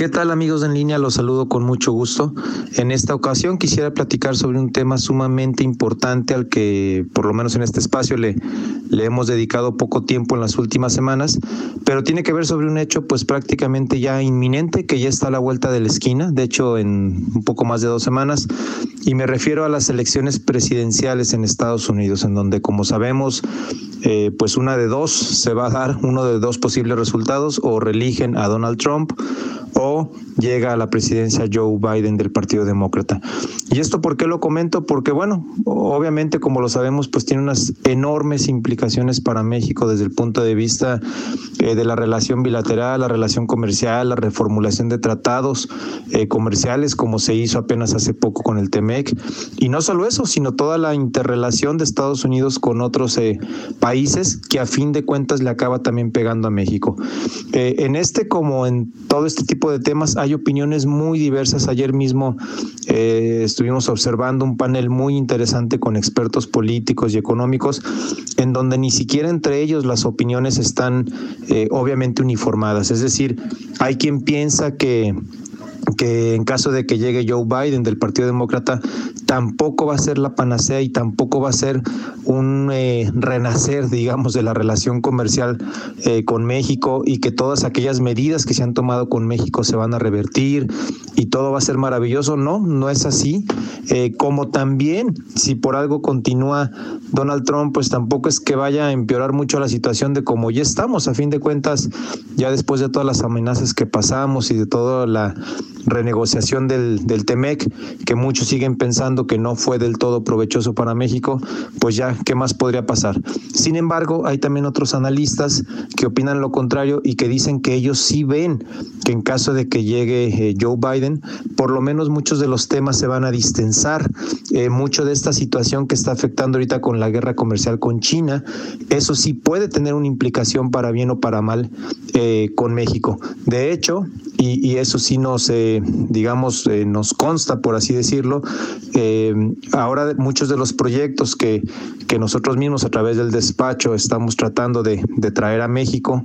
¿Qué tal amigos en línea? Los saludo con mucho gusto. En esta ocasión quisiera platicar sobre un tema sumamente importante al que por lo menos en este espacio le, le hemos dedicado poco tiempo en las últimas semanas, pero tiene que ver sobre un hecho pues prácticamente ya inminente que ya está a la vuelta de la esquina, de hecho en un poco más de dos semanas, y me refiero a las elecciones presidenciales en Estados Unidos, en donde como sabemos eh, pues una de dos se va a dar, uno de dos posibles resultados, o reeligen a Donald Trump o llega a la presidencia Joe Biden del Partido Demócrata. ¿Y esto por qué lo comento? Porque, bueno, obviamente, como lo sabemos, pues tiene unas enormes implicaciones para México desde el punto de vista eh, de la relación bilateral, la relación comercial, la reformulación de tratados eh, comerciales, como se hizo apenas hace poco con el TEMEC. Y no solo eso, sino toda la interrelación de Estados Unidos con otros países que a fin de cuentas le acaba también pegando a México. en este, como en todo este tipo de temas, hay opiniones muy diversas. Ayer mismo eh, estuvimos observando un panel muy interesante con expertos políticos y económicos, en donde ni siquiera entre ellos las opiniones están eh, obviamente uniformadas. Es decir, hay quien piensa que que en caso de que llegue Joe Biden del Partido Demócrata, tampoco va a ser la panacea y tampoco va a ser un eh, renacer, digamos, de la relación comercial eh, con México y que todas aquellas medidas que se han tomado con México se van a revertir y todo va a ser maravilloso. No, no es así. Eh, como también, si por algo continúa Donald Trump, pues tampoco es que vaya a empeorar mucho la situación de como ya estamos, a fin de cuentas, ya después de todas las amenazas que pasamos y de toda la renegociación del, del TEMEC, que muchos siguen pensando que no fue del todo provechoso para México, pues ya, ¿qué más podría pasar? Sin embargo, hay también otros analistas que opinan lo contrario y que dicen que ellos sí ven que en caso de que llegue eh, Joe Biden, por lo menos muchos de los temas se van a distensar. Eh, mucho de esta situación que está afectando ahorita con la guerra comercial con China, eso sí puede tener una implicación para bien o para mal eh, con México. De hecho, y, eso sí nos, digamos, nos consta, por así decirlo, ahora muchos de los proyectos que, que nosotros mismos a través del despacho estamos tratando de, de traer a México,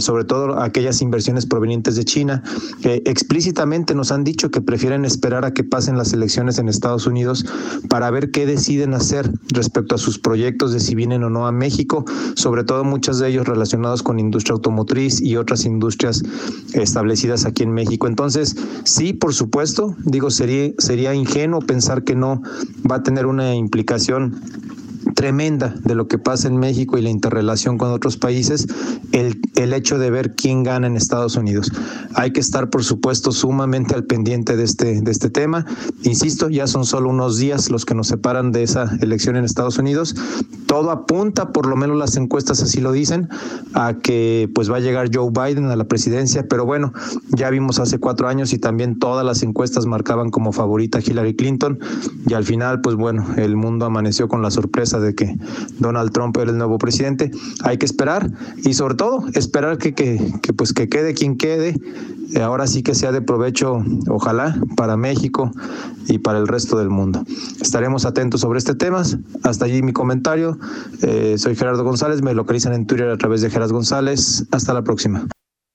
sobre todo aquellas inversiones provenientes de China, explícitamente nos han dicho que prefieren esperar a que pasen las elecciones en Estados Unidos para ver qué deciden hacer respecto a sus proyectos de si vienen o no a México, sobre todo muchos de ellos relacionados con industria automotriz y otras industrias establecidas aquí en México. Entonces, sí, por supuesto, digo, sería, sería ingenuo pensar que no va a tener una implicación tremenda de lo que pasa en México y la interrelación con otros países, el, el hecho de ver quién gana en Estados Unidos. Hay que estar, por supuesto, sumamente al pendiente de este, de este tema. Insisto, ya son solo unos días los que nos separan de esa elección en Estados Unidos. Todo apunta, por lo menos las encuestas así lo dicen, a que pues va a llegar Joe Biden a la presidencia, pero bueno, ya vimos hace cuatro años y también todas las encuestas marcaban como favorita Hillary Clinton y al final, pues bueno, el mundo amaneció con la sorpresa de que Donald Trump era el nuevo presidente. Hay que esperar y sobre todo esperar que, que, que pues que quede quien quede. Ahora sí que sea de provecho, ojalá, para México y para el resto del mundo. Estaremos atentos sobre este tema. Hasta allí mi comentario. Eh, soy Gerardo González, me localizan en Twitter a través de Geras González. Hasta la próxima.